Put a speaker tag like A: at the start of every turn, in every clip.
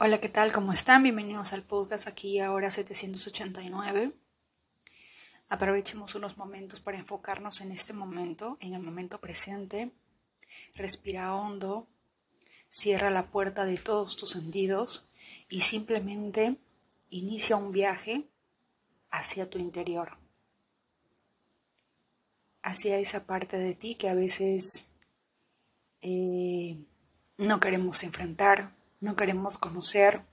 A: Hola, ¿qué tal? ¿Cómo están? Bienvenidos al podcast aquí ahora 789. Aprovechemos unos momentos para enfocarnos en este momento, en el momento presente. Respira hondo, cierra la puerta de todos tus sentidos y simplemente inicia un viaje hacia tu interior, hacia esa parte de ti que a veces eh, no queremos enfrentar, no queremos conocer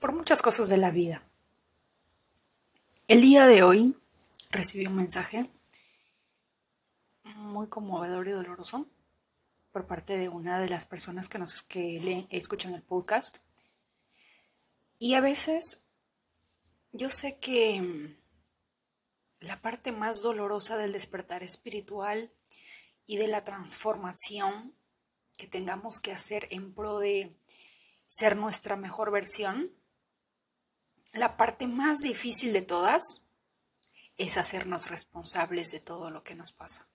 A: por muchas cosas de la vida. El día de hoy recibí un mensaje muy conmovedor y doloroso por parte de una de las personas que nos que escuchan el podcast. Y a veces yo sé que la parte más dolorosa del despertar espiritual y de la transformación que tengamos que hacer en pro de ser nuestra mejor versión, la parte más difícil de todas es hacernos responsables de todo lo que nos pasa.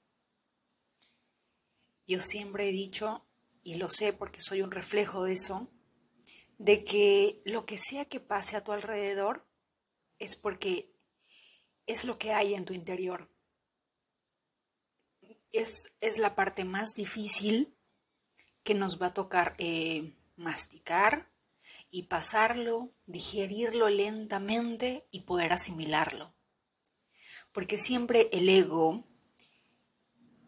A: Yo siempre he dicho, y lo sé porque soy un reflejo de eso, de que lo que sea que pase a tu alrededor es porque es lo que hay en tu interior. Es, es la parte más difícil que nos va a tocar eh, masticar y pasarlo, digerirlo lentamente y poder asimilarlo. Porque siempre el ego,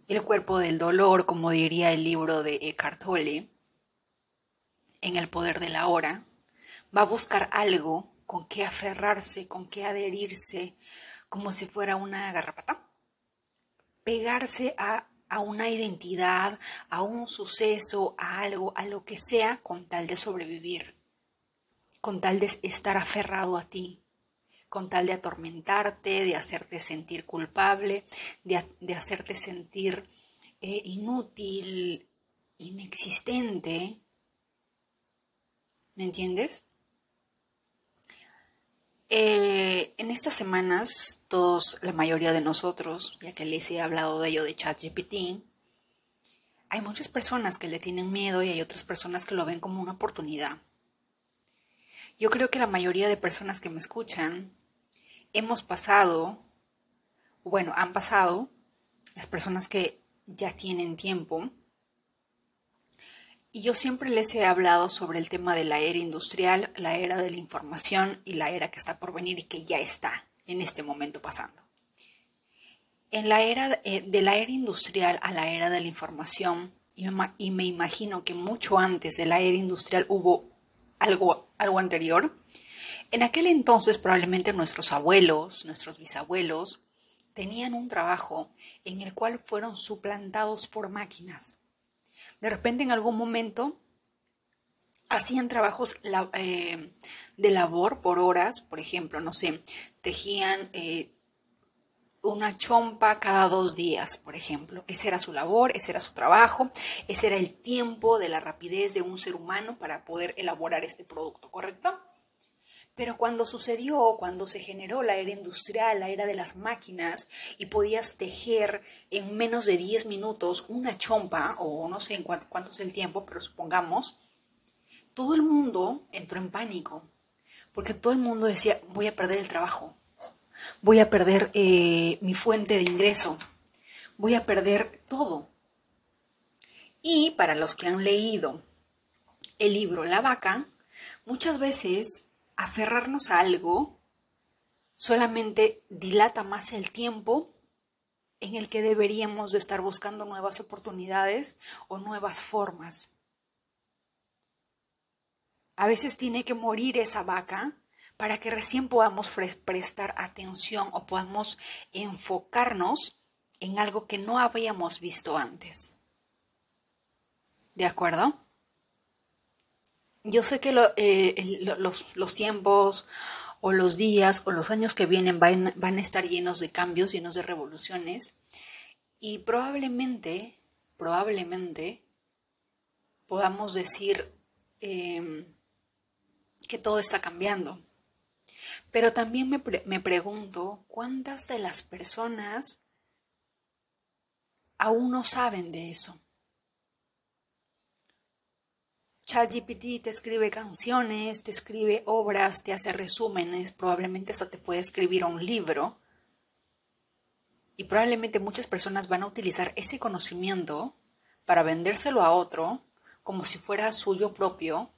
A: el cuerpo del dolor, como diría el libro de Eckhart Tolle, en el poder de la hora, va a buscar algo con que aferrarse, con que adherirse, como si fuera una garrapata, pegarse a a una identidad, a un suceso, a algo, a lo que sea, con tal de sobrevivir, con tal de estar aferrado a ti, con tal de atormentarte, de hacerte sentir culpable, de, hacerte sentir eh, inútil, inexistente. ¿Me entiendes? Eh, en estas semanas, todos, la mayoría de nosotros, ya que les he hablado de ello de ChatGPT, hay muchas personas que le tienen miedo y hay otras personas que lo ven como una oportunidad. Yo creo que la mayoría de personas que me escuchan hemos pasado, bueno, han pasado, las personas que ya tienen tiempo, y yo siempre les he hablado sobre el tema de la era industrial, la era de la información y la era que está por venir y que ya está en este momento pasando. En la era eh, de la era industrial a la era de la información, y me, y me imagino que mucho antes de la era industrial hubo algo, algo anterior, en aquel entonces probablemente nuestros abuelos, nuestros bisabuelos, tenían un trabajo en el cual fueron suplantados por máquinas de repente en algún momento hacían trabajos eh, de labor por horas, por ejemplo, no sé, tejían eh, una chompa cada dos días, por ejemplo. Ese era su labor, ese era su trabajo, ese era el tiempo de la rapidez de un ser humano para poder elaborar este producto, ¿correcto? Pero cuando sucedió, cuando se generó la era industrial, la era de las máquinas, y podías tejer en menos de 10 minutos una chompa, o no sé en cuánto, es el tiempo, pero supongamos, todo el mundo entró en pánico, porque todo el mundo decía, voy a perder el trabajo, voy a perder eh, mi fuente de ingreso, voy a perder todo. Y para los que han leído el libro La vaca, muchas veces aferrarnos a algo solamente dilata más el tiempo en el que deberíamos de estar buscando nuevas oportunidades o nuevas formas. A veces tiene que morir esa vaca para que recién podamos prestar atención o podamos enfocarnos en algo que no habíamos visto antes. ¿De acuerdo? Yo sé que eh, los, tiempos o los días o los años que vienen van, van, a estar llenos de cambios, llenos de revoluciones y probablemente, probablemente podamos decir em, que todo está cambiando. Pero también me, me pregunto cuántas de las personas aún no saben de eso. ChatGPT te escribe canciones, te escribe obras, te hace resúmenes, probablemente hasta te puede escribir un libro. Y probablemente muchas personas van a utilizar ese conocimiento para vendérselo a otro como si fuera suyo propio,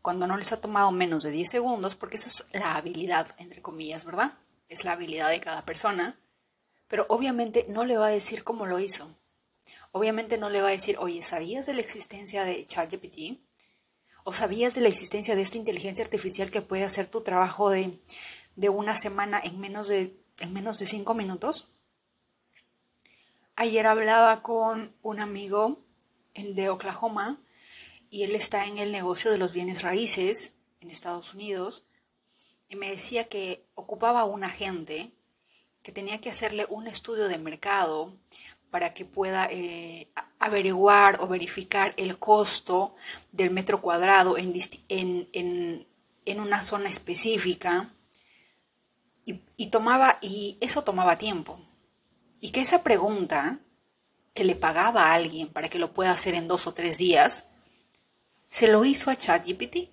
A: cuando no les ha tomado menos de 10 segundos, porque esa es la habilidad, entre comillas, ¿verdad? Es la habilidad de cada persona. Pero obviamente no le va a decir cómo lo hizo. Obviamente no le va a decir, oye, ¿sabías de la existencia de ChatGPT? ¿O sabías de la existencia de esta inteligencia artificial que puede hacer tu trabajo de, una semana en menos de, en menos de cinco minutos? Ayer hablaba con un amigo, el de Oklahoma, y él está en el negocio de los bienes raíces en Estados Unidos, y me decía que ocupaba un agente que tenía que hacerle un estudio de mercado para que pueda eh, averiguar o verificar el costo del metro cuadrado en, en, una zona específica y, tomaba, y eso tomaba tiempo. Y que esa pregunta que le pagaba a alguien para que lo pueda hacer en dos o tres días, se lo hizo a ChatGPT.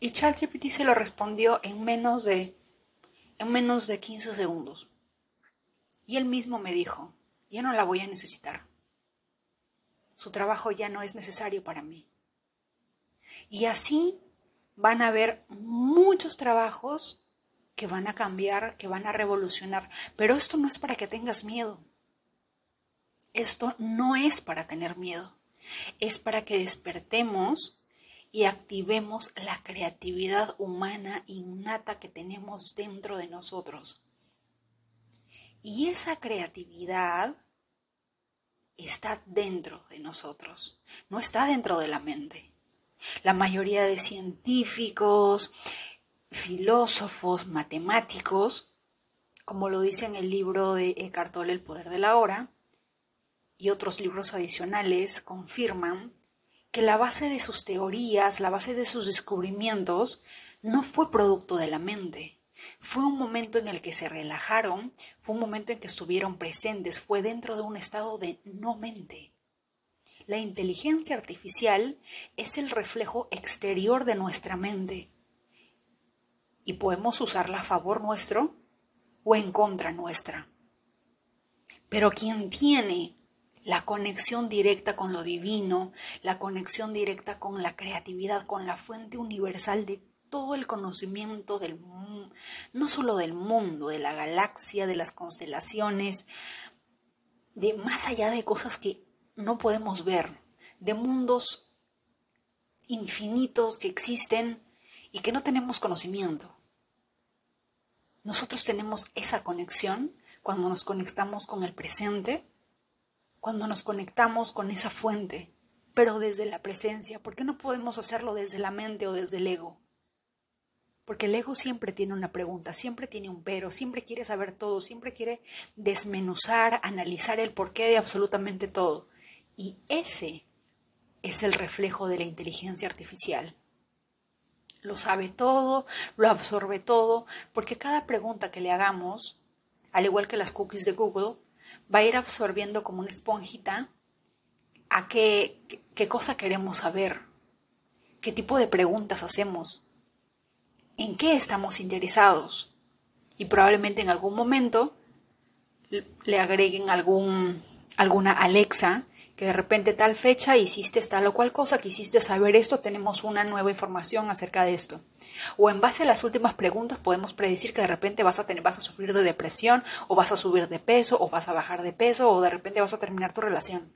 A: Y ChatGPT se lo respondió en menos de, en menos de 15 segundos. Y él mismo me dijo, ya no la voy a necesitar. Su trabajo ya no es necesario para mí. Y así van a haber muchos trabajos que van a cambiar, que van a revolucionar. Pero esto no es para que tengas miedo. Esto no es para tener miedo. Es para que despertemos y activemos la creatividad humana innata que tenemos dentro de nosotros. Y esa creatividad está dentro de nosotros, no está dentro de la mente. La mayoría de científicos, filósofos, matemáticos, como lo dice en el libro de Eckhart Tolle, El poder de la hora, y otros libros adicionales confirman que la base de sus teorías, la base de sus descubrimientos, no fue producto de la mente, fue un momento en el que se relajaron, fue un momento en que estuvieron presentes, fue dentro de un estado de no mente. La inteligencia artificial es el reflejo exterior de nuestra mente y podemos usarla a favor nuestro o en contra nuestra. Pero quien tiene la conexión directa con lo divino, la conexión directa con la creatividad, con la fuente universal de todo el conocimiento del no solo del mundo, de la galaxia, de las constelaciones, de más allá de cosas que no podemos ver, de mundos infinitos que existen y que no tenemos conocimiento. Nosotros tenemos esa conexión cuando nos conectamos con el presente, cuando nos conectamos con esa fuente, pero desde la presencia. ¿Por qué no podemos hacerlo desde la mente o desde el ego? Porque el ego siempre tiene una pregunta, siempre tiene un pero, siempre quiere saber todo, siempre quiere desmenuzar, analizar el porqué de absolutamente todo. Y ese es el reflejo de la inteligencia artificial. Lo sabe todo, lo absorbe todo, porque cada pregunta que le hagamos, al igual que las cookies de Google, va a ir absorbiendo como una esponjita a qué, qué cosa queremos saber, qué tipo de preguntas hacemos, en qué estamos interesados. Y probablemente en algún momento le agreguen algún, alguna Alexa que de repente tal fecha hiciste tal o cual cosa, quisiste saber esto, tenemos una nueva información acerca de esto. O en base a las últimas preguntas podemos predecir que de repente vas a, tener, vas a sufrir de depresión, o vas a subir de peso, o vas a bajar de peso, o de repente vas a terminar tu relación.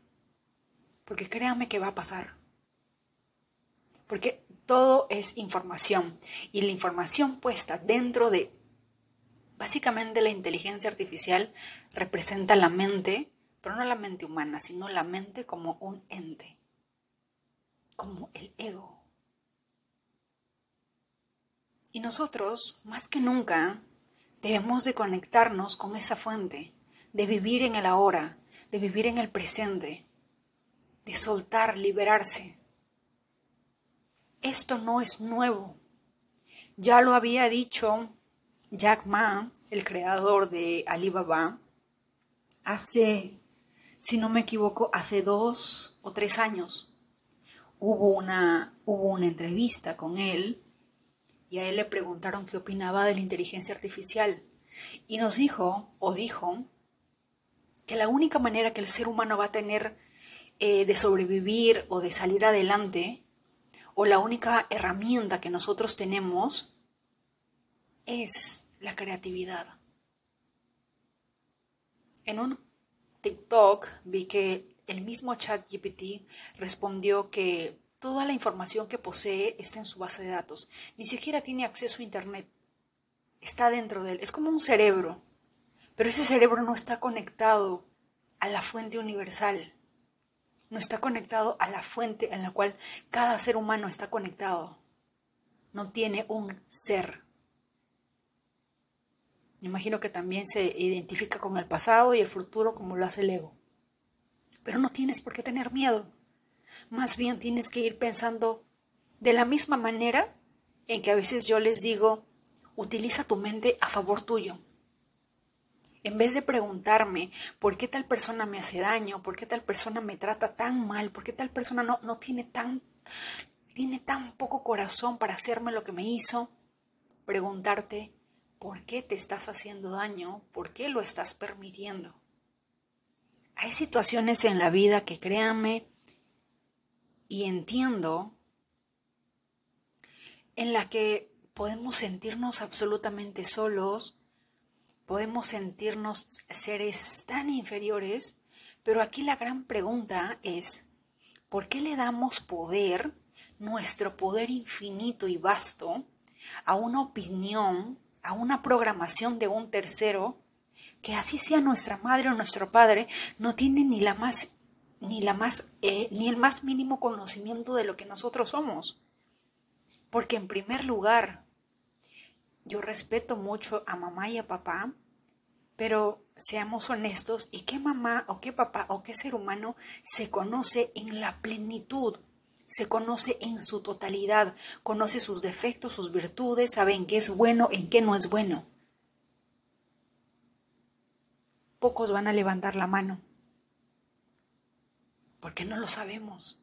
A: Porque créame que va a pasar. Porque todo es información y la información puesta dentro de básicamente la inteligencia artificial representa la mente, pero no la mente humana, sino la mente como un ente, como el ego. Y nosotros, más que nunca, debemos de conectarnos con esa fuente, de vivir en el ahora, de vivir en el presente, de soltar, liberarse. Esto no es nuevo. Ya lo había dicho Jack Ma, el creador de Alibaba, hace, si no me equivoco, hace dos o tres años. hubo una, hubo una entrevista con él y a él le preguntaron qué opinaba de la inteligencia artificial y nos dijo o dijo que la única manera que el ser humano va a tener eh, de sobrevivir o de salir adelante o la única herramienta que nosotros tenemos es la creatividad. En un TikTok vi que el mismo ChatGPT respondió que toda la información que posee está en su base de datos. Ni siquiera tiene acceso a Internet. Está dentro de él. Es como un cerebro. Pero ese cerebro no está conectado a la fuente universal. No está conectado a la fuente en la cual cada ser humano está conectado. No tiene un ser. Me imagino que también se identifica con el pasado y el futuro como lo hace el ego. Pero no tienes por qué tener miedo. Más bien tienes que ir pensando de la misma manera en que a veces yo les digo, utiliza tu mente a favor tuyo. En vez de preguntarme por qué tal persona me hace daño, por qué tal persona me trata tan mal, por qué tal persona no, no tiene, tan, tiene tan poco corazón para hacerme lo que me hizo, preguntarte por qué te estás haciendo daño, por qué lo estás permitiendo. Hay situaciones en la vida que créanme y entiendo en la que podemos sentirnos absolutamente solos, podemos sentirnos seres tan inferiores, pero aquí la gran pregunta es, ¿por qué le damos poder, nuestro poder infinito y vasto, a una opinión, a una programación de un tercero, que así sea nuestra madre o nuestro padre, no tiene ni la más ni la más eh, ni el más mínimo conocimiento de lo que nosotros somos. Porque en primer lugar, yo respeto mucho a mamá y a papá, pero seamos honestos, ¿y qué mamá o qué papá o qué ser humano se conoce en la plenitud? Se conoce en su totalidad, conoce sus defectos, sus virtudes, sabe en qué es bueno, en qué no es bueno. Pocos van a levantar la mano, porque no lo sabemos.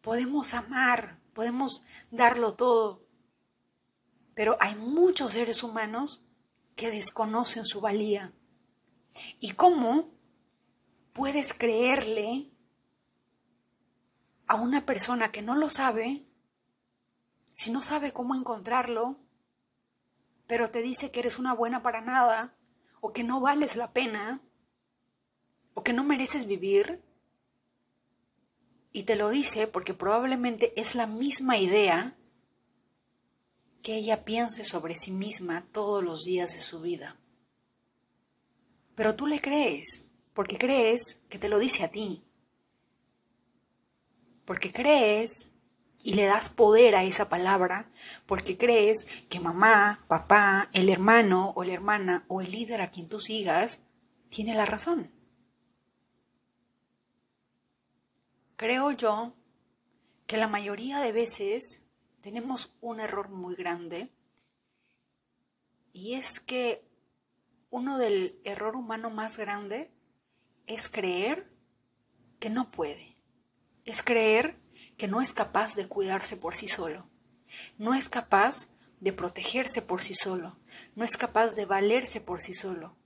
A: Podemos amar, podemos darlo todo, pero hay muchos seres humanos que desconocen su valía. ¿Y cómo puedes creerle a una persona que no lo sabe, si no sabe cómo encontrarlo, pero te dice que eres una buena para nada, o que no vales la pena, o que no mereces vivir? Y te lo dice porque probablemente es la misma idea que ella piense sobre sí misma todos los días de su vida. Pero tú le crees, porque crees que te lo dice a ti. Porque crees y le das poder a esa palabra, porque crees que mamá, papá, el hermano o la hermana o el líder a quien tú sigas tiene la razón. Creo yo que la mayoría de veces tenemos un error muy grande y es que uno del error humano más grande es creer que no puede, es creer que no es capaz de cuidarse por sí solo, no es capaz de protegerse por sí solo, no es capaz de valerse por sí solo.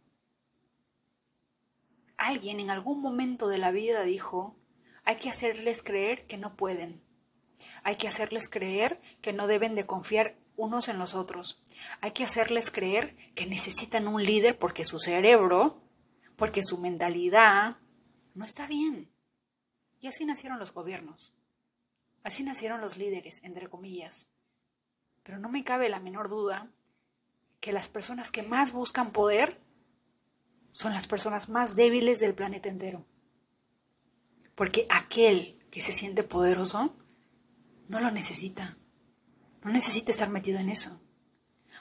A: Alguien en algún momento de la vida dijo, hay que hacerles creer que no pueden, hay que hacerles creer que no deben de confiar unos en los otros. Hay que hacerles creer que necesitan un líder porque su cerebro, porque su mentalidad no está bien. Y así nacieron los gobiernos. Así nacieron los líderes, entre comillas. Pero no me cabe la menor duda que las personas que más buscan poder son las personas más débiles del planeta entero. Porque aquel que se siente poderoso no lo necesita. No necesita estar metido en eso.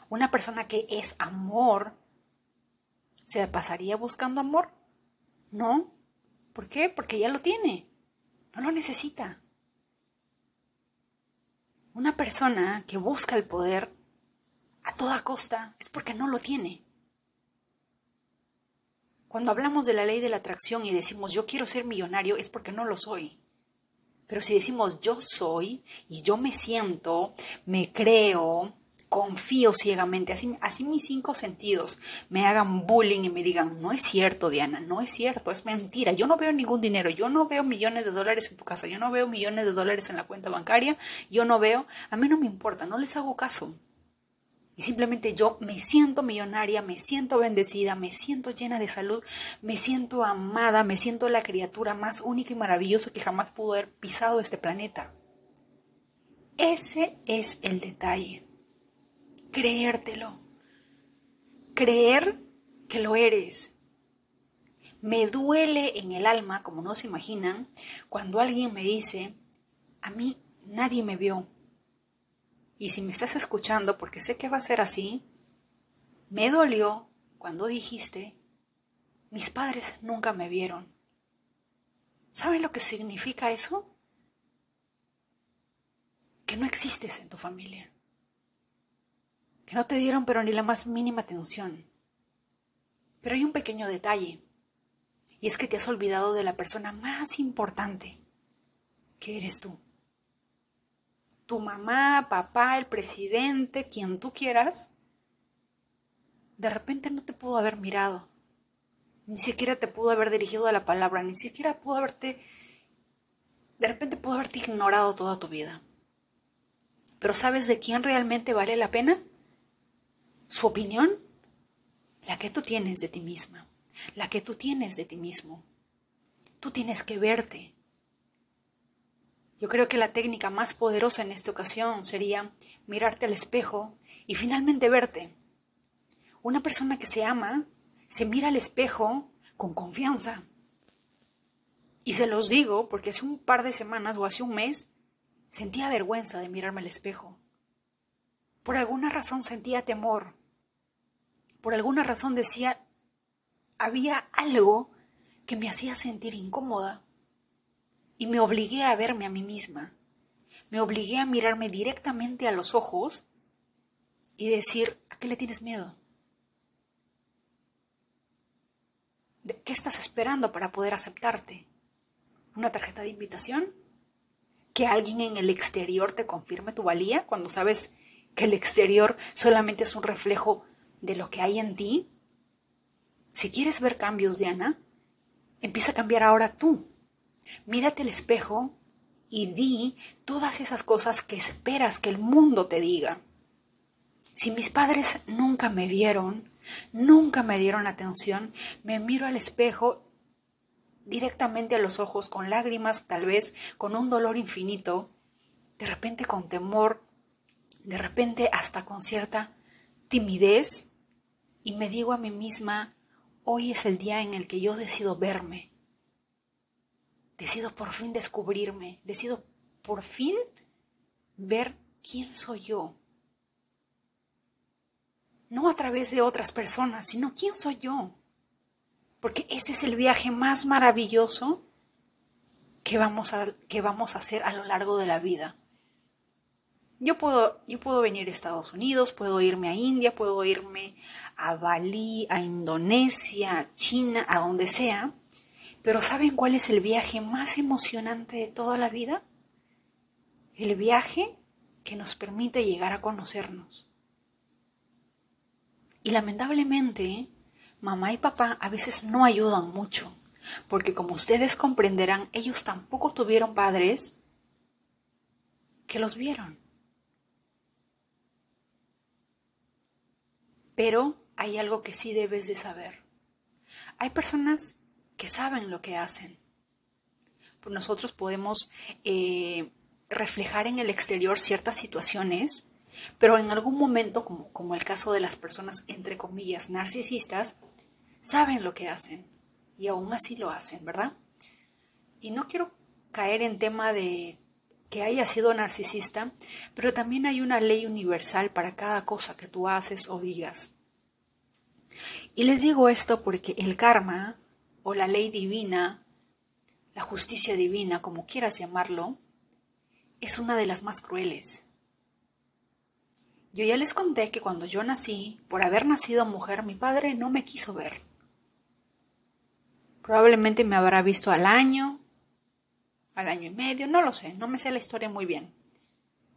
A: Una persona que es amor, ¿se pasaría buscando amor? No. ¿Por qué? Porque ya lo tiene. No lo necesita. Una persona que busca el poder a toda costa es porque no lo tiene. Cuando hablamos de la ley de la atracción y decimos yo quiero ser millonario es porque no lo soy. Pero si decimos yo soy y yo me siento, me creo, confío ciegamente, así, así mis cinco sentidos me hagan bullying y me digan, no es cierto, Diana, no es cierto, es mentira, yo no veo ningún dinero, yo no veo millones de dólares en tu casa, yo no veo millones de dólares en la cuenta bancaria, yo no veo, a mí no me importa, no les hago caso. Y simplemente yo me siento millonaria, me siento bendecida, me siento llena de salud, me siento amada, me siento la criatura más única y maravillosa que jamás pudo haber pisado este planeta. Ese es el detalle creértelo, creer que lo eres. Me duele en el alma, como no se imaginan, cuando alguien me dice, a mí nadie me vio. Y si me estás escuchando, porque sé que va a ser así, me dolió cuando dijiste, mis padres nunca me vieron. ¿Saben lo que significa eso? Que no existes en tu familia que no te dieron pero ni la más mínima atención. Pero hay un pequeño detalle, y es que te has olvidado de la persona más importante, que eres tú. Tu mamá, papá, el presidente, quien tú quieras, de repente no te pudo haber mirado, ni siquiera te pudo haber dirigido la palabra, ni siquiera pudo haberte, de repente pudo haberte ignorado toda tu vida. Pero ¿sabes de quién realmente vale la pena? su opinión, la que tú tienes de ti misma, la que tú tienes de ti mismo. Tú tienes que verte. Yo creo que la técnica más poderosa en esta ocasión sería mirarte al espejo y finalmente verte. Una persona que se ama se mira al espejo con confianza. Y se los digo porque hace un par de semanas o hace un mes sentía vergüenza de mirarme al espejo. Por alguna razón sentía temor por alguna razón decía, había algo que me hacía sentir incómoda. Y me obligué a verme a mí misma. Me obligué a mirarme directamente a los ojos y decir, ¿a qué le tienes miedo? ¿Qué estás esperando para poder aceptarte? ¿Una tarjeta de invitación? ¿Que alguien en el exterior te confirme tu valía cuando sabes que el exterior solamente es un reflejo de lo que hay en ti? Si quieres ver cambios, Diana, empieza a cambiar ahora tú. Mírate al espejo y di todas esas cosas que esperas que el mundo te diga. Si mis padres nunca me vieron, nunca me dieron atención, me miro al espejo directamente a los ojos, con lágrimas, tal vez con un dolor infinito, de repente con temor, de repente hasta con cierta timidez, y me digo a mí misma, hoy es el día en el que yo decido verme, decido por fin descubrirme, decido por fin ver quién soy yo. No a través de otras personas, sino quién soy yo. Porque ese es el viaje más maravilloso que vamos a, que vamos a hacer a lo largo de la vida. Yo puedo, yo puedo venir a Estados Unidos, puedo irme a India, puedo irme a Bali, a Indonesia, a China, a donde sea, pero ¿saben cuál es el viaje más emocionante de toda la vida? El viaje que nos permite llegar a conocernos. Y lamentablemente, mamá y papá a veces no ayudan mucho, porque como ustedes comprenderán, ellos tampoco tuvieron padres que los vieron. Pero hay algo que sí debes de saber. Hay personas saben lo que hacen. Pues nosotros podemos eh, reflejar en el exterior ciertas situaciones, pero en algún momento, como, como el caso de las personas, entre comillas, narcisistas, saben lo que hacen y aún así lo hacen, ¿verdad? Y no quiero caer en tema de que haya sido narcisista, pero también hay una ley universal para cada cosa que tú haces o digas. Y les digo esto porque el karma o la ley divina, la justicia divina, como quieras llamarlo, es una de las más crueles. Yo ya les conté que cuando yo nací, por haber nacido mujer, mi padre no me quiso ver. Probablemente me habrá visto al año, al año y medio, no lo sé, no me sé la historia muy bien.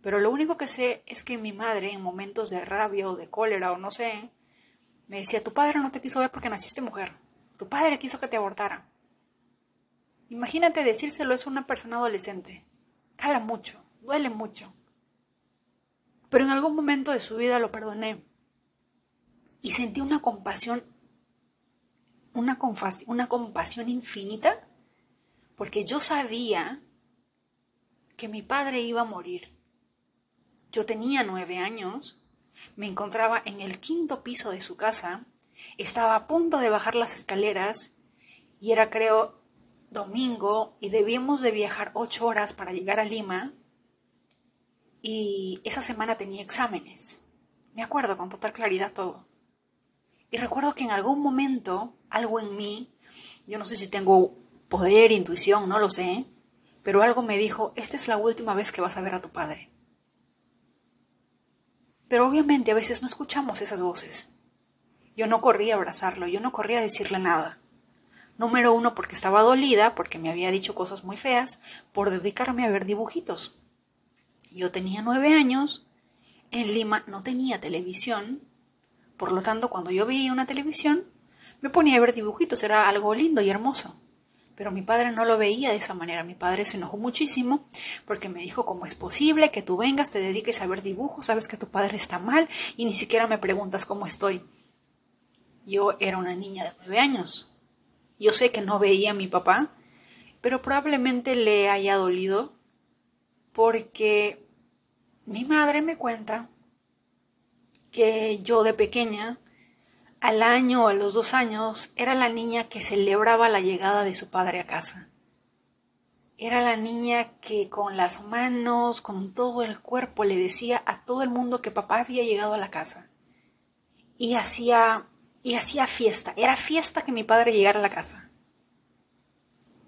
A: Pero lo único que sé es que mi madre, en momentos de rabia o de cólera o no sé, me decía, tu padre no te quiso ver porque naciste mujer. Tu padre quiso que te abortara. Imagínate decírselo es una persona adolescente. Cala mucho, duele mucho. Pero en algún momento de su vida lo perdoné. Y sentí una compasión, una, una compasión infinita, porque yo sabía que mi padre iba a morir. Yo tenía nueve años, me encontraba en el quinto piso de su casa, estaba a punto de bajar las escaleras y era creo domingo y debíamos de viajar ocho horas para llegar a Lima y esa semana tenía exámenes. Me acuerdo con total claridad todo. Y recuerdo que en algún momento algo en mí, yo no sé si tengo poder, intuición, no lo sé, pero algo me dijo, esta es la última vez que vas a ver a tu padre. Pero obviamente a veces no escuchamos esas voces. Yo no corrí a abrazarlo, yo no corrí a decirle nada. Número uno, porque estaba dolida, porque me había dicho cosas muy feas, por dedicarme a ver dibujitos. Yo tenía nueve años, en Lima no tenía televisión, por lo tanto, cuando yo veía una televisión, me ponía a ver dibujitos, era algo lindo y hermoso. Pero mi padre no lo veía de esa manera. Mi padre se enojó muchísimo porque me dijo, ¿cómo es posible que tú vengas, te dediques a ver dibujos, sabes que tu padre está mal y ni siquiera me preguntas cómo estoy? Yo era una niña de nueve años. Yo sé que no veía a mi papá, pero probablemente le haya dolido porque mi madre me cuenta que yo de pequeña al año o a los dos años era la niña que celebraba la llegada de su padre a casa. Era la niña que con las manos, con todo el cuerpo le decía a todo el mundo que papá había llegado a la casa. Y hacía y hacía fiesta. Era fiesta que mi padre llegara a la casa.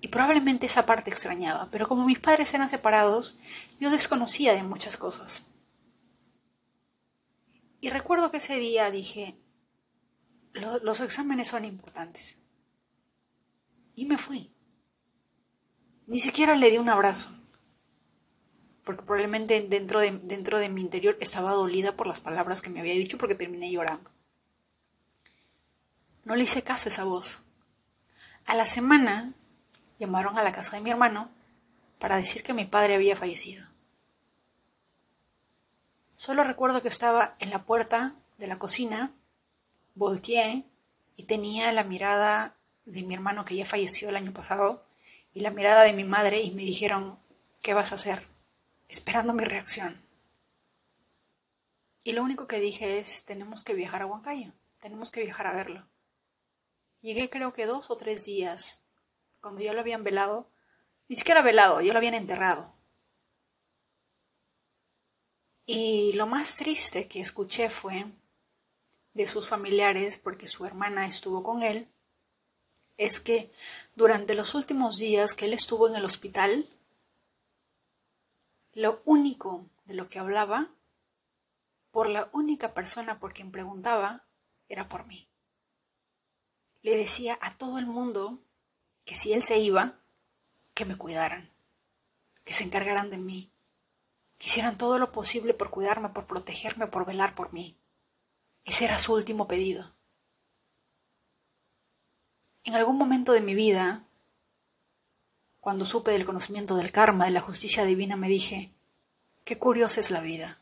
A: Y probablemente esa parte extrañaba, pero como mis padres eran separados, yo desconocía de muchas cosas. Y recuerdo que ese día dije, los exámenes son importantes. Y me fui. Ni siquiera le di un abrazo. Porque probablemente dentro de, dentro de mi interior estaba dolida por las palabras que me había dicho porque terminé llorando. No le hice caso a esa voz. A la semana llamaron a la casa de mi hermano para decir que mi padre había fallecido. Solo recuerdo que estaba en la puerta de la cocina volteé y tenía la mirada de mi hermano que ya falleció el año pasado y la mirada de mi madre y me dijeron, ¿qué vas a hacer? Esperando mi reacción. Y lo único que dije es, tenemos que viajar a Huancayo, tenemos que viajar a verlo. Llegué creo que dos o tres días, cuando ya lo habían velado, ni siquiera velado, ya lo habían enterrado. Y lo más triste que escuché fue de sus familiares, porque su hermana estuvo con él, es que durante los últimos días que él estuvo en el hospital, lo único de lo que hablaba, por la única persona por quien preguntaba, era por mí. Le decía a todo el mundo que si él se iba, que me cuidaran, que se encargaran de mí, que hicieran todo lo posible por cuidarme, por protegerme, por velar por mí. Ese era su último pedido. En algún momento de mi vida, cuando supe del conocimiento del karma, de la justicia divina, me dije, qué curiosa es la vida.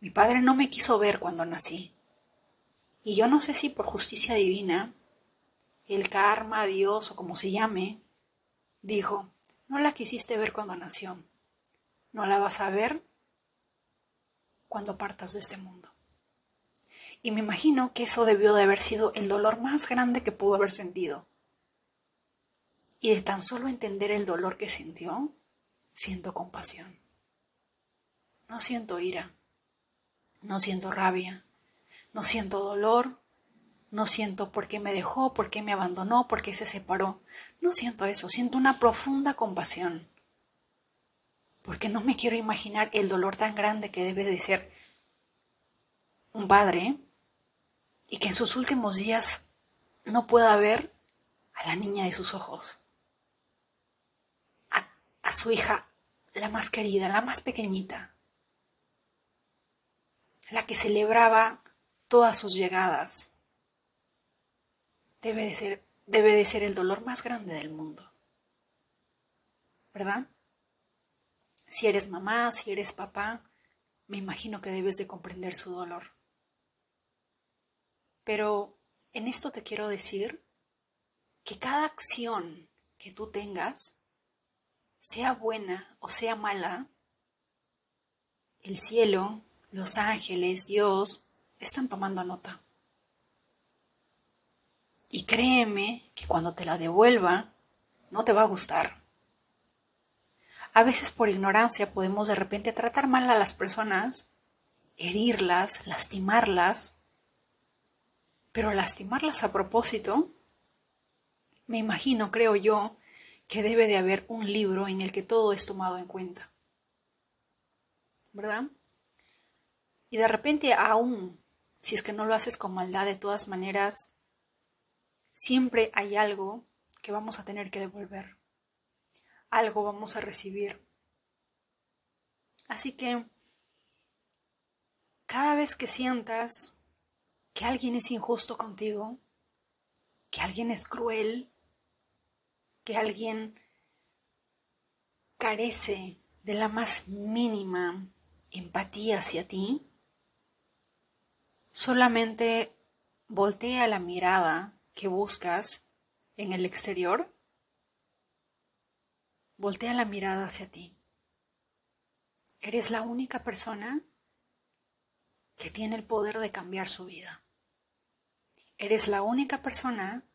A: Mi padre no me quiso ver cuando nací. Y yo no sé si por justicia divina, el karma, Dios o como se llame, dijo, no la quisiste ver cuando nació, no la vas a ver cuando partas de este mundo. Y me imagino que eso debió de haber sido el dolor más grande que pudo haber sentido. Y de tan solo entender el dolor que sintió, siento compasión. No siento ira, no siento rabia, no siento dolor, no siento por qué me dejó, por qué me abandonó, por qué se separó. No siento eso, siento una profunda compasión. Porque no me quiero imaginar el dolor tan grande que debe de ser un padre y que en sus últimos días no pueda ver a la niña de sus ojos. a su hija, la más querida, la más pequeñita, la que celebraba todas sus llegadas, debe de ser, debe de ser el dolor más grande del mundo. ¿Verdad? Si eres mamá, si eres papá, me imagino que debes de comprender su dolor. Pero en esto te quiero decir que cada acción que tú tengas, sea buena o sea mala, el cielo, los ángeles, Dios, están tomando nota. Y créeme que cuando te la devuelva, no te va a gustar. A veces por ignorancia podemos de repente tratar mal a las personas, herirlas, lastimarlas, pero lastimarlas a propósito, me imagino, creo yo, que debe de haber un libro en el que todo es tomado en cuenta. ¿Verdad? Y de repente aún, si es que no lo haces con maldad, de todas maneras, siempre hay algo que vamos a tener que devolver. Algo vamos a recibir. Así que, cada vez que sientas que alguien es injusto contigo, que alguien es cruel, que alguien carece de la más mínima empatía hacia ti, solamente voltea la mirada que buscas en el exterior, voltea la mirada hacia ti. Eres la única persona que tiene el poder de cambiar su vida. Eres la única persona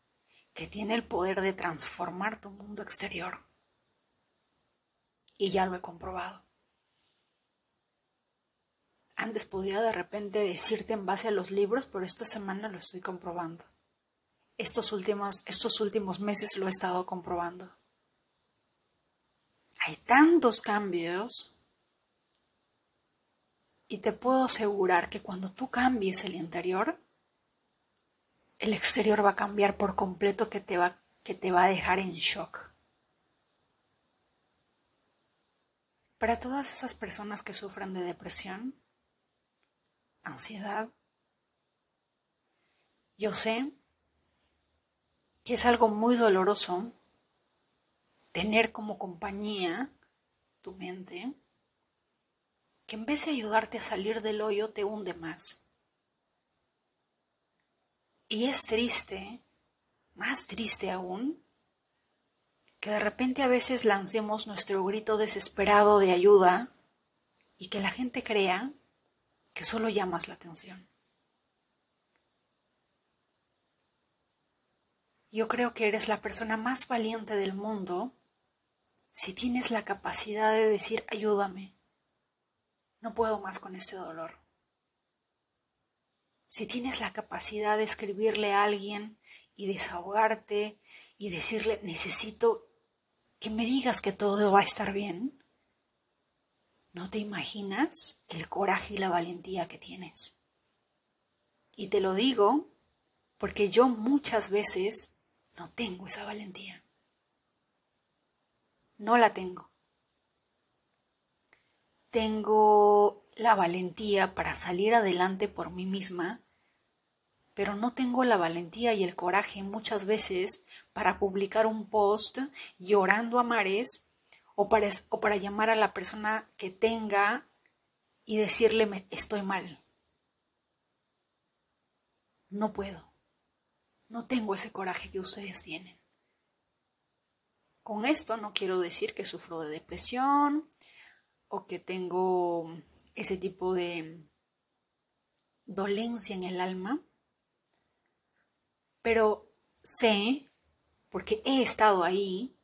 A: que tiene el poder de transformar tu mundo exterior. Y ya lo he comprobado. Antes podía de repente decirte en base a los libros, pero esta semana lo estoy comprobando. Estos últimos, estos últimos meses lo he estado comprobando. Hay tantos cambios y te puedo asegurar que cuando tú cambies el interior, el exterior va a cambiar por completo que te va, que te va a dejar en shock. Para todas esas personas que sufran de depresión, ansiedad, yo sé que es algo muy doloroso tener como compañía tu mente que en vez de ayudarte a salir del hoyo te hunde más. Y es triste, más triste aún, que de repente a veces lancemos nuestro grito desesperado de ayuda y que la gente crea que solo llamas la atención. Yo creo que eres la persona más valiente del mundo si tienes la capacidad de decir ayúdame. No puedo más con este dolor si tienes la capacidad de escribirle a alguien y desahogarte y decirle, necesito que me digas que todo va a estar bien, no te imaginas el coraje y la valentía que tienes. Y te lo digo porque yo muchas veces no tengo esa valentía. No la tengo. Tengo la valentía para salir adelante por mí misma, pero no tengo la valentía y el coraje muchas veces para publicar un post llorando a mares o para, o para llamar a la persona que tenga y decirle estoy mal. No puedo. No tengo ese coraje que ustedes tienen. Con esto no quiero decir que sufro de depresión o que tengo ese tipo de dolencia en el alma, pero sé, porque he estado ahí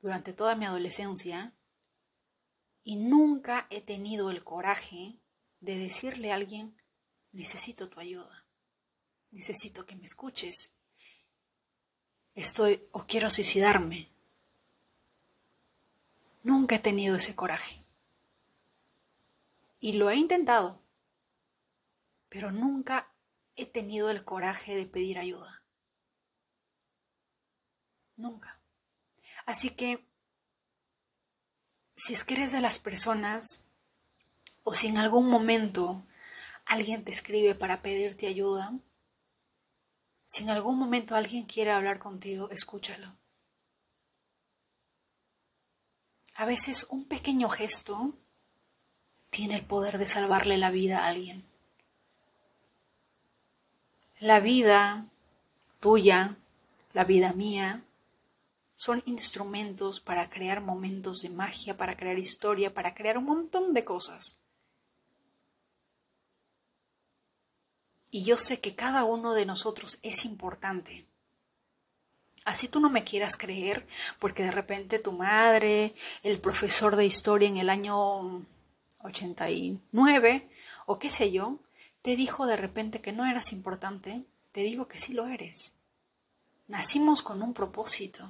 A: durante toda mi adolescencia y nunca he tenido el coraje de decirle a alguien, necesito tu ayuda, necesito que me escuches, estoy o quiero suicidarme. Nunca he tenido ese coraje. Y lo he intentado, pero nunca he tenido el coraje de pedir ayuda. Nunca. Así que si es que eres de las personas o si en algún momento alguien te escribe para pedirte ayuda, si en algún momento alguien quiere hablar contigo, escúchalo. A veces un pequeño gesto tiene el poder de salvarle la vida a alguien. La vida tuya, la vida mía, son instrumentos para crear momentos de magia, para crear historia, para crear un montón de cosas. Y yo sé que cada uno de nosotros es importante. Así tú no me quieras creer, porque de repente tu madre, el profesor de historia en el año 89, o qué sé yo, te dijo de repente que no eras importante, te digo que sí lo eres. Nacimos con un propósito.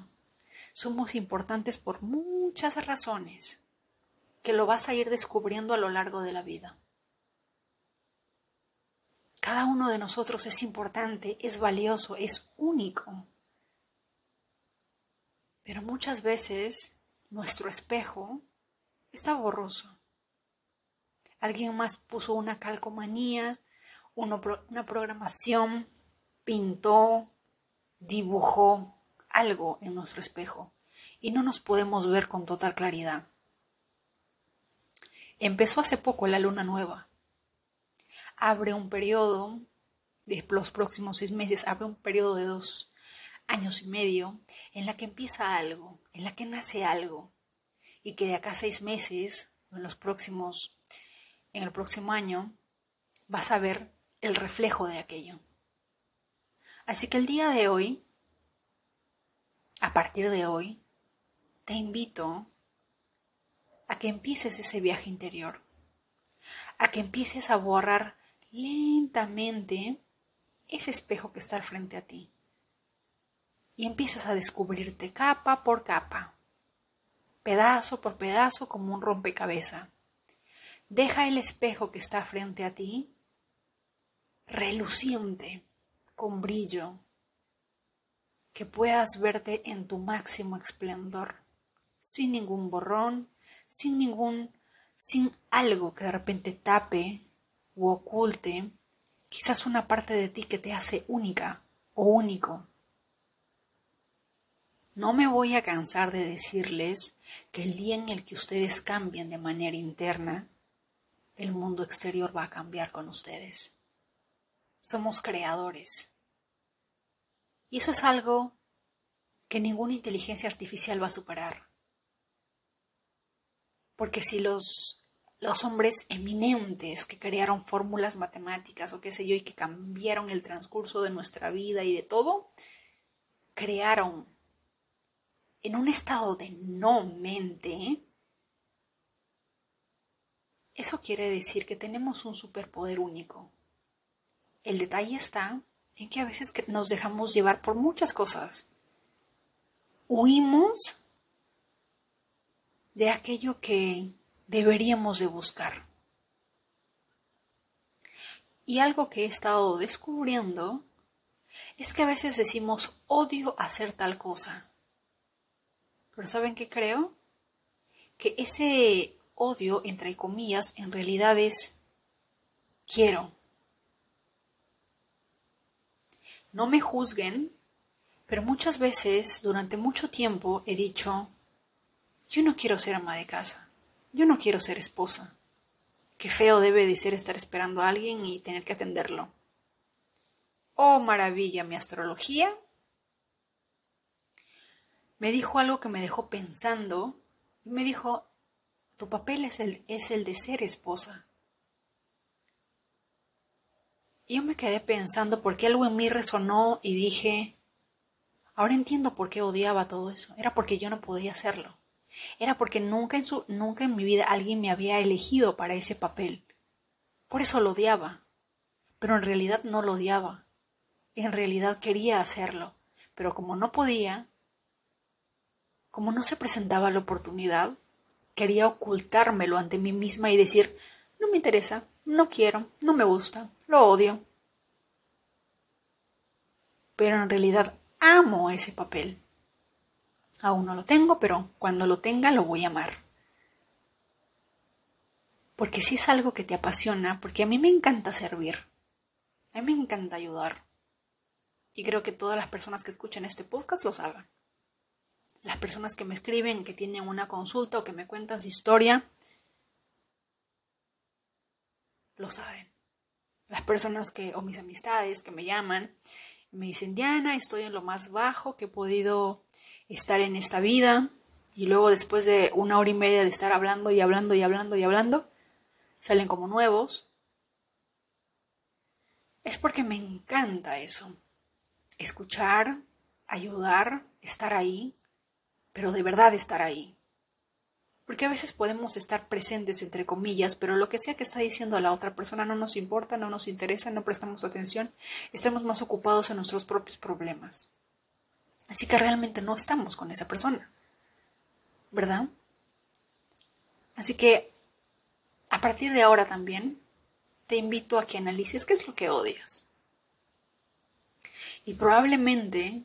A: Somos importantes por muchas razones, que lo vas a ir descubriendo a lo largo de la vida. Cada uno de nosotros es importante, es valioso, es único. Pero muchas veces nuestro espejo está borroso. Alguien más puso una calcomanía, una programación, pintó, dibujó algo en nuestro espejo y no nos podemos ver con total claridad. Empezó hace poco la luna nueva abre un periodo de los próximos seis meses, abre un periodo de dos años y medio en la que empieza algo, en la que nace algo, y que de acá a seis meses, en los próximos, en el próximo año, vas a ver el reflejo de aquello. Así que el día de hoy, a partir de hoy, te invito a que empieces ese viaje interior, a que empieces a borrar lentamente ese espejo que está al frente a ti. Y empiezas a descubrirte capa por capa, pedazo por pedazo como un rompecabezas. Deja el espejo que está frente a ti reluciente, con brillo, que puedas verte en tu máximo esplendor, sin ningún borrón, sin ningún, sin algo que de repente tape u oculte quizás una parte de ti que te hace única o único. No me voy a cansar de decirles que el día en el que ustedes cambien de manera interna, el mundo exterior va a cambiar con ustedes. Somos creadores. Y eso es algo que ninguna inteligencia artificial va a superar. Porque si los los hombres eminentes que crearon fórmulas matemáticas o qué sé yo y que cambiaron el transcurso de nuestra vida y de todo, crearon en un estado de no mente, eso quiere decir que tenemos un superpoder único. El detalle está en que a veces nos dejamos llevar por muchas cosas. Huimos de aquello que deberíamos de buscar. Y algo que he estado descubriendo es que a veces decimos odio hacer tal cosa. Pero ¿saben qué creo? Que ese odio, entre comillas, en realidad es quiero. No me juzguen, pero muchas veces, durante mucho tiempo, he dicho, yo no quiero ser ama de casa. Yo no quiero ser esposa. Qué feo debe de ser estar esperando a alguien y tener que atenderlo. Oh, maravilla, mi astrología. Me dijo algo que me dejó pensando y me dijo, tu papel es el, es el de ser esposa. Y yo me quedé pensando porque algo en mí resonó y dije, ahora entiendo por qué odiaba todo eso. Era porque yo no podía hacerlo. Era porque nunca en, su, nunca en mi vida alguien me había elegido para ese papel. Por eso lo odiaba. Pero en realidad no lo odiaba. En realidad quería hacerlo. Pero como no podía, como no se presentaba la oportunidad, quería ocultármelo ante mí misma y decir, no me interesa, no quiero, no me gusta, lo odio. Pero en realidad amo ese papel. Aún no lo tengo, pero cuando lo tenga lo voy a amar. Porque si es algo que te apasiona, porque a mí me encanta servir, a mí me encanta ayudar. Y creo que todas las personas que escuchan este podcast lo saben. Las personas que me escriben, que tienen una consulta o que me cuentan su historia, lo saben. Las personas que, o mis amistades que me llaman, me dicen, Diana, estoy en lo más bajo que he podido estar en esta vida. Y luego después de una hora y media de estar hablando y hablando y hablando y hablando, salen como nuevos. Es porque me encanta eso. Escuchar, ayudar, estar ahí, pero de verdad estar ahí. Porque a veces podemos estar presentes, entre comillas, pero lo que sea que está diciendo la otra persona no nos importa, no nos interesa, no prestamos atención, estamos más ocupados en nuestros propios problemas. Así que realmente no estamos con esa persona. ¿Verdad? Así que a partir de ahora también te invito a que analices qué es lo que odias. Y probablemente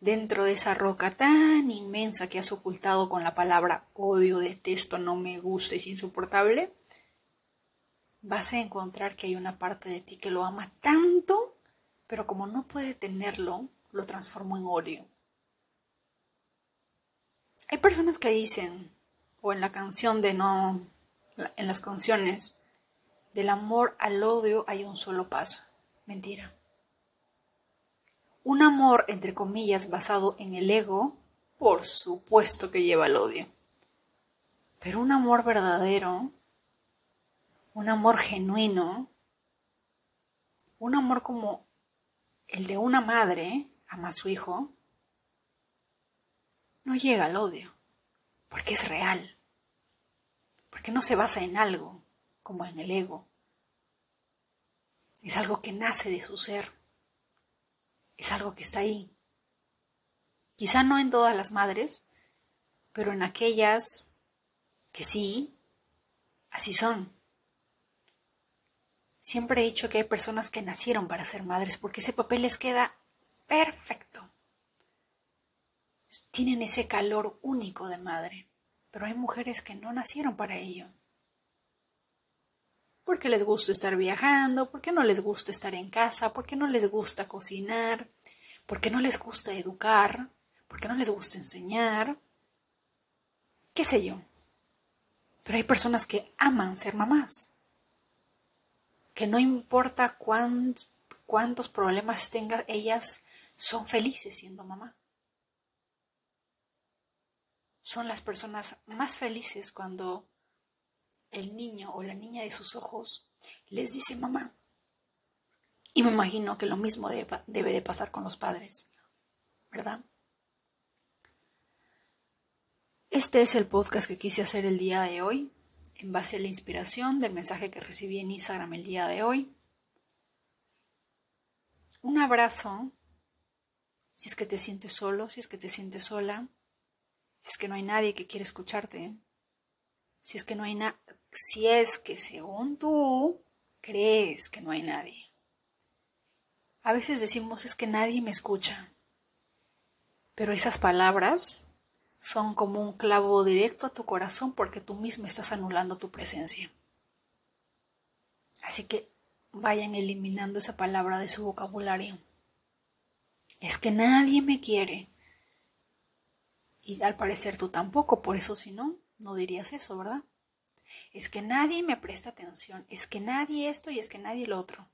A: dentro de esa roca tan inmensa que has ocultado con la palabra odio, detesto, no me gusta, es insoportable, vas a encontrar que hay una parte de ti que lo ama tanto, pero como no puede tenerlo, lo transformó en odio. Hay personas que dicen, o en la canción de no, en las canciones, del amor al odio hay un solo paso. Mentira. Un amor, entre comillas, basado en el ego, por supuesto que lleva al odio. Pero un amor verdadero, un amor genuino, un amor como el de una madre ama a su hijo, no llega al odio, porque es real, porque no se basa en algo, como en el ego. Es algo que nace de su ser es algo que está ahí. Quizá no en todas las madres, pero en aquellas que sí, así son. Siempre he dicho que hay personas que nacieron para ser madres porque ese papel les queda perfecto. Tienen ese calor único de madre, pero hay mujeres que no nacieron para ello porque les gusta estar viajando, porque no les gusta estar en casa, porque no les gusta cocinar, porque no les gusta educar, porque no les gusta enseñar, qué sé yo. Pero hay personas que aman ser mamás, que no importa cuántos problemas tengan, ellas son felices siendo mamá. Son las personas más felices cuando el niño o la niña de sus ojos les dice mamá. Y me imagino que lo mismo debe, de pasar con los padres, ¿verdad? Este es el podcast que quise hacer el día de hoy, en base a la inspiración del mensaje que recibí en Instagram el día de hoy. Un abrazo, si es que te sientes solo, si es que te sientes sola, si es que no hay nadie que quiere escucharte, si es que no hay nada, si es que según tú crees que no hay nadie. A veces decimos es que nadie me escucha, pero esas palabras son como un clavo directo a tu corazón porque tú mismo estás anulando tu presencia. Así que vayan eliminando esa palabra de su vocabulario. Es que nadie me quiere. Y al parecer tú tampoco, por eso si no, no dirías eso, ¿verdad? Es que nadie me presta atención, es que nadie esto y es que nadie lo otro.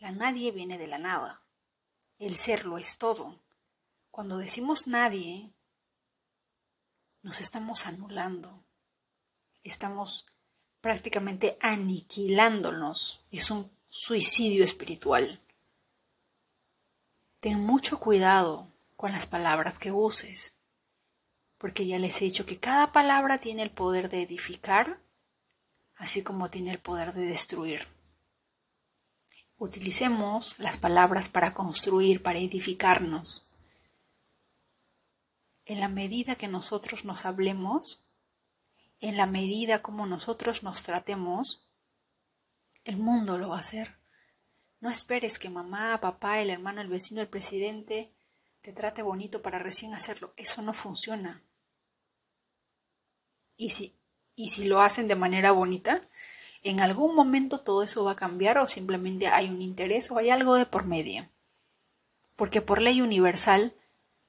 A: La nadie viene de la nada. El ser lo es todo. Cuando decimos nadie, nos estamos anulando. Estamos prácticamente aniquilándonos. Es un suicidio espiritual. Ten mucho cuidado con las palabras que uses porque ya les he dicho que cada palabra tiene el poder de edificar, así como tiene el poder de destruir. Utilicemos las palabras para construir, para edificarnos. En la medida que nosotros nos hablemos, en la medida como nosotros nos tratemos, el mundo lo va a hacer. No esperes que mamá, papá, el hermano, el vecino, el presidente te trate bonito para recién hacerlo. Eso no funciona. Y si Y si lo hacen de manera bonita, en algún momento todo eso va a cambiar o simplemente hay un interés o hay algo de por medio. Porque por ley universal,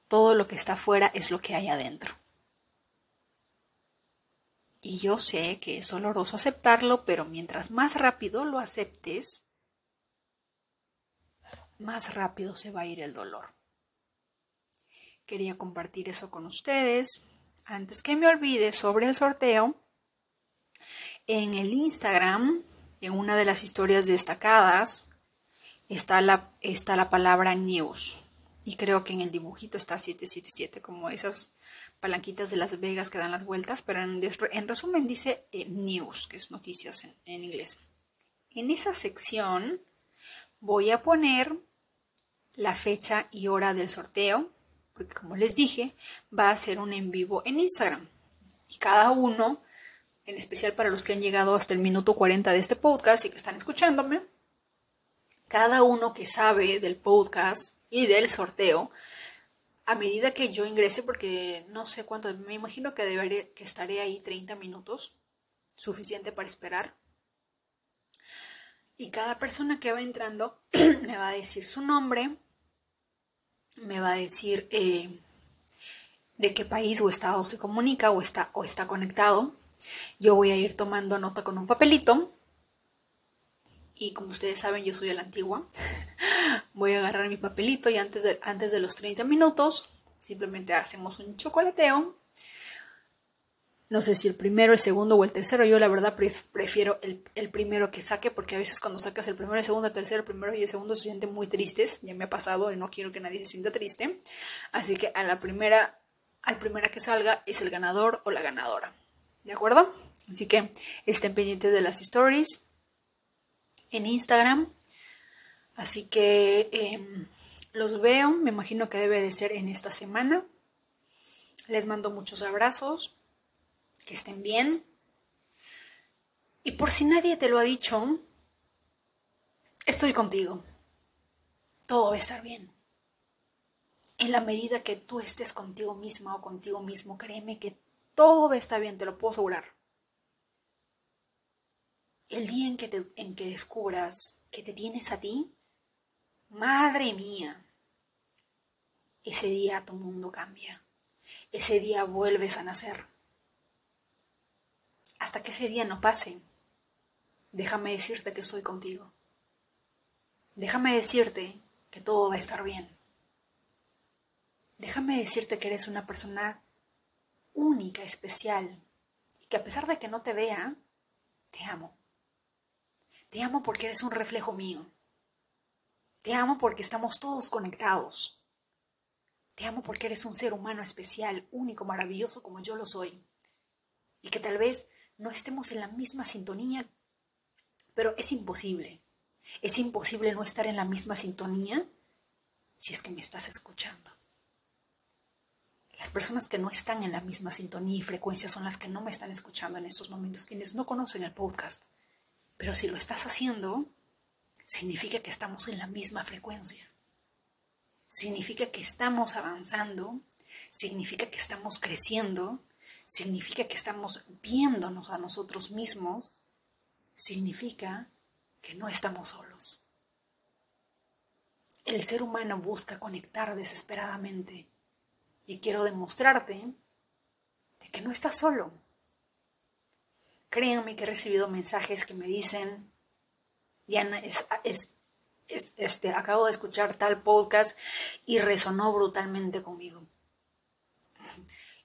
A: todo lo que está afuera es lo que hay adentro. Y yo sé que es doloroso aceptarlo, pero mientras más rápido lo aceptes, más rápido se va a ir el dolor. Quería compartir eso con ustedes. Antes que me olvide sobre el sorteo, en el Instagram, en una de las historias destacadas, está la, está la palabra news. Y creo que en el dibujito está 777, como esas palanquitas de Las Vegas que dan las vueltas, pero en, resumen dice eh, news, que es noticias en, en inglés. En esa sección voy a poner la fecha y hora del sorteo, porque como les dije, va a ser un en vivo en Instagram. Y cada uno, en especial para los que han llegado hasta el minuto 40 de este podcast y que están escuchándome, cada uno que sabe del podcast y del sorteo a medida que yo ingrese, porque no sé cuánto, me imagino que, debería, que estaré ahí 30 minutos, suficiente para esperar. Y cada persona que va entrando me va a decir su nombre, me va a decir eh, de qué país o estado se comunica o está, o está conectado. Yo voy a ir tomando nota con un papelito y como ustedes saben, yo soy a la antigua. Voy a agarrar mi papelito y antes de, antes de los 30 minutos simplemente hacemos un chocolateo. No sé si el primero, el segundo o el tercero. Yo la verdad prefiero el, el, primero que saque porque a veces cuando sacas el primero, el segundo, el tercero, el primero y el segundo se sienten muy tristes. Ya me ha pasado y no quiero que nadie se sienta triste. Así que a la primera, al primera que salga es el ganador o la ganadora. ¿De acuerdo? Así que estén pendientes de las stories en Instagram. Así que em, los veo, me imagino que debe de ser en esta semana. Les mando muchos abrazos, que estén bien. Y por si nadie te lo ha dicho, estoy contigo. Todo va a estar bien. En la medida que tú estés contigo misma o contigo mismo, créeme que todo va a estar bien, te lo puedo asegurar. El día en que, en que descubras que te tienes a ti, madre mía, ese día tu mundo cambia. Ese día vuelves a nacer. Hasta que ese día no pase, déjame decirte que estoy contigo. Déjame decirte que todo va a estar bien. Déjame decirte que eres una persona única, especial, y que a pesar de que no te vea, te amo. Te amo porque eres un reflejo mío. Te amo porque estamos todos conectados. Te amo porque eres un ser humano especial, único, maravilloso como yo lo soy. Y que tal vez no estemos en la misma sintonía, pero es imposible. Es imposible no estar en la misma sintonía si es que me estás escuchando. Las personas que no están en la misma sintonía y frecuencia son las que no me están escuchando en estos momentos, quienes no conocen el podcast. Pero si lo estás haciendo, significa que estamos en la misma frecuencia. Significa que estamos avanzando, significa que estamos creciendo, significa que estamos viéndonos a nosotros mismos, significa que no estamos solos. El ser humano busca conectar desesperadamente y quiero demostrarte de que no estás solo Créanme que he recibido mensajes que me dicen, Diana, es, este, acabo de escuchar tal podcast y resonó brutalmente conmigo.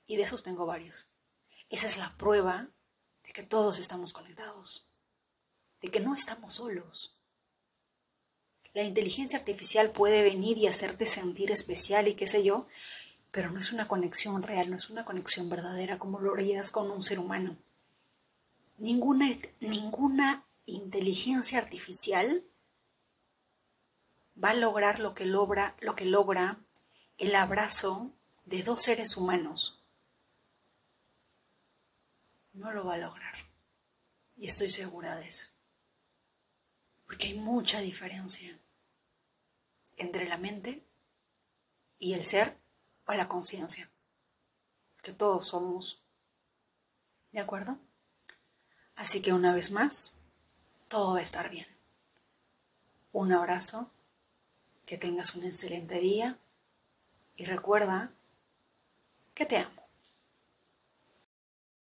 A: Y de esos tengo varios. Esa es la prueba de que todos estamos conectados, de que no estamos solos. La inteligencia artificial puede venir y hacerte sentir especial y qué sé yo, pero no es una conexión real, no es una conexión verdadera como lo harías con un ser humano. Ninguna, ninguna inteligencia artificial va a lograr lo que logra, lo que logra el abrazo de dos seres humanos. No lo va a lograr. Y estoy segura de eso. Porque hay mucha diferencia entre la mente y el ser o la conciencia. Que todos somos. ¿De acuerdo? Así que una vez más, todo va a estar bien. Un abrazo, que tengas un excelente día y recuerda que te amo.